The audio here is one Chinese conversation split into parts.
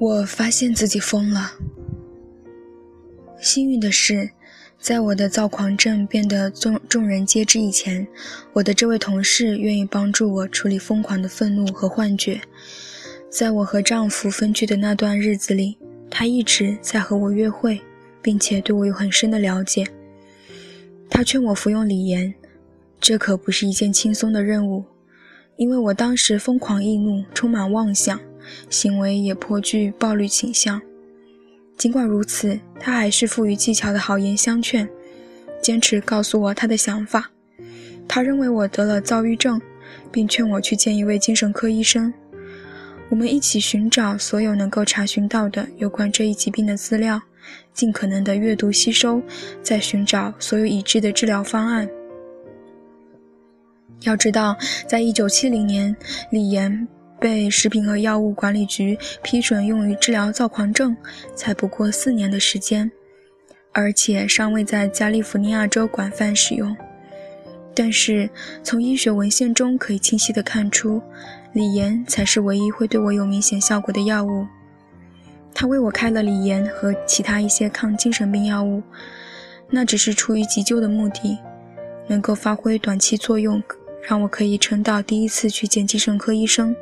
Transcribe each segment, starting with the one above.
我发现自己疯了。幸运的是，在我的躁狂症变得众众人皆知以前，我的这位同事愿意帮助我处理疯狂的愤怒和幻觉。在我和丈夫分居的那段日子里，他一直在和我约会，并且对我有很深的了解。他劝我服用锂盐，这可不是一件轻松的任务，因为我当时疯狂易怒，充满妄想。行为也颇具暴力倾向。尽管如此，他还是富于技巧的好言相劝，坚持告诉我他的想法。他认为我得了躁郁症，并劝我去见一位精神科医生。我们一起寻找所有能够查询到的有关这一疾病的资料，尽可能的阅读吸收，再寻找所有已知的治疗方案。要知道，在一九七零年，李岩。被食品和药物管理局批准用于治疗躁狂症，才不过四年的时间，而且尚未在加利福尼亚州广泛使用。但是从医学文献中可以清晰的看出，锂盐才是唯一会对我有明显效果的药物。他为我开了锂盐和其他一些抗精神病药物，那只是出于急救的目的，能够发挥短期作用，让我可以撑到第一次去见精神科医生。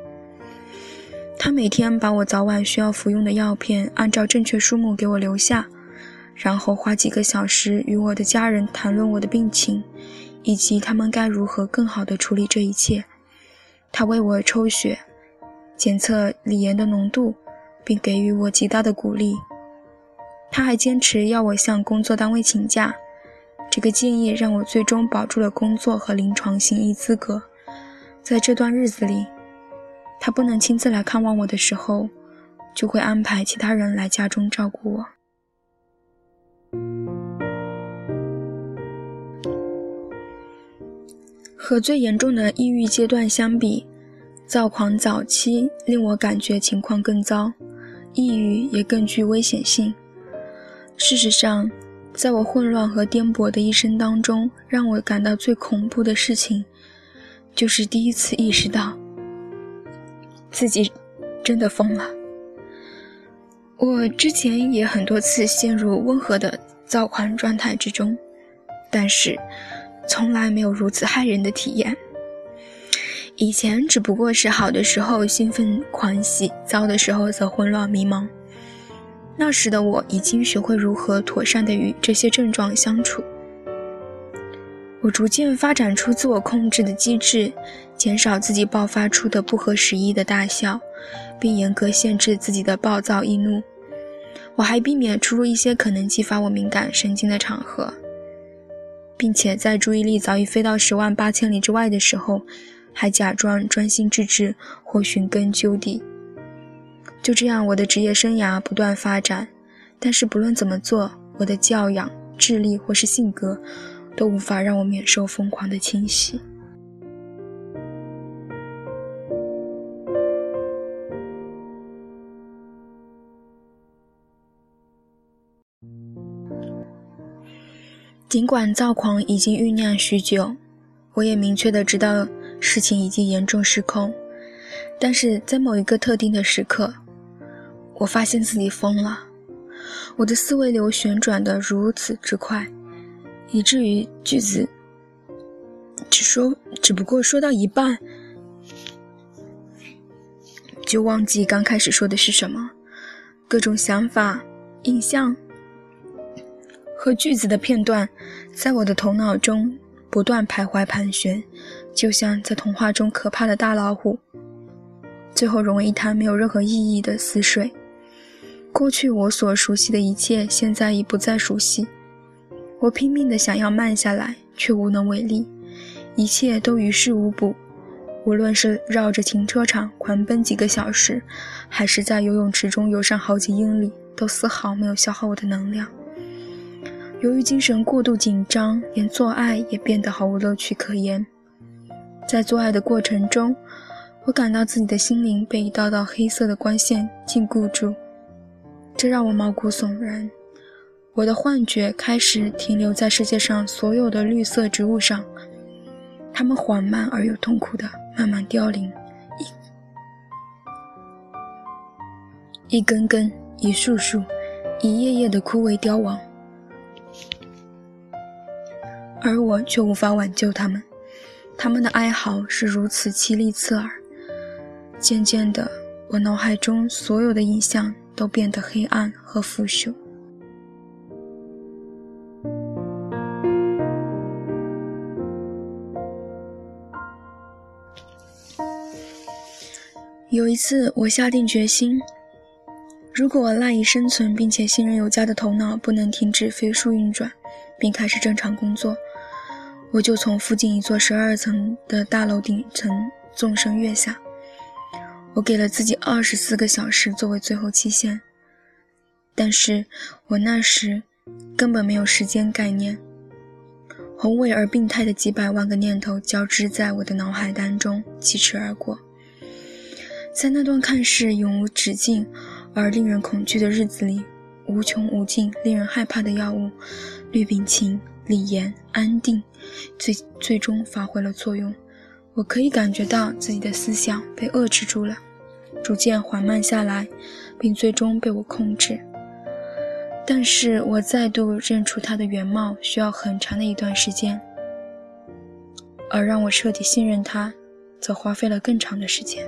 他每天把我早晚需要服用的药片按照正确数目给我留下，然后花几个小时与我的家人谈论我的病情，以及他们该如何更好地处理这一切。他为我抽血，检测锂盐的浓度，并给予我极大的鼓励。他还坚持要我向工作单位请假，这个建议让我最终保住了工作和临床行医资格。在这段日子里。他不能亲自来看望我的时候，就会安排其他人来家中照顾我。和最严重的抑郁阶段相比，躁狂早期令我感觉情况更糟，抑郁也更具危险性。事实上，在我混乱和颠簸的一生当中，让我感到最恐怖的事情，就是第一次意识到。自己真的疯了。我之前也很多次陷入温和的躁狂状态之中，但是从来没有如此骇人的体验。以前只不过是好的时候兴奋狂喜，糟的时候则混乱迷茫。那时的我已经学会如何妥善地与这些症状相处。我逐渐发展出自我控制的机制，减少自己爆发出的不合时宜的大笑，并严格限制自己的暴躁易怒。我还避免出入一些可能激发我敏感神经的场合，并且在注意力早已飞到十万八千里之外的时候，还假装专心致志或寻根究底。就这样，我的职业生涯不断发展，但是不论怎么做，我的教养、智力或是性格。都无法让我免受疯狂的侵袭。尽管躁狂已经酝酿许久，我也明确的知道事情已经严重失控，但是在某一个特定的时刻，我发现自己疯了。我的思维流旋转的如此之快。以至于句子只说，只不过说到一半，就忘记刚开始说的是什么。各种想法、印象和句子的片段，在我的头脑中不断徘徊盘旋，就像在童话中可怕的大老虎，最后融为一滩没有任何意义的死水。过去我所熟悉的一切，现在已不再熟悉。我拼命地想要慢下来，却无能为力，一切都于事无补。无论是绕着停车场狂奔几个小时，还是在游泳池中游上好几英里，都丝毫没有消耗我的能量。由于精神过度紧张，连做爱也变得毫无乐趣可言。在做爱的过程中，我感到自己的心灵被一道道黑色的光线禁锢住，这让我毛骨悚然。我的幻觉开始停留在世界上所有的绿色植物上，它们缓慢而又痛苦地慢慢凋零，一一根根、一束束、一叶叶的枯萎凋亡，而我却无法挽救他们。他们的哀嚎是如此凄厉刺耳。渐渐的，我脑海中所有的影像都变得黑暗和腐朽。有一次，我下定决心，如果赖以生存并且信任有加的头脑不能停止飞速运转，并开始正常工作，我就从附近一座十二层的大楼顶层纵身跃下。我给了自己二十四个小时作为最后期限，但是我那时根本没有时间概念。宏伟而病态的几百万个念头交织在我的脑海当中疾驰而过，在那段看似永无止境而令人恐惧的日子里，无穷无尽、令人害怕的药物——氯丙嗪、李岩、安定，最最终发挥了作用。我可以感觉到自己的思想被遏制住了。逐渐缓慢下来，并最终被我控制。但是我再度认出他的原貌需要很长的一段时间，而让我彻底信任他，则花费了更长的时间。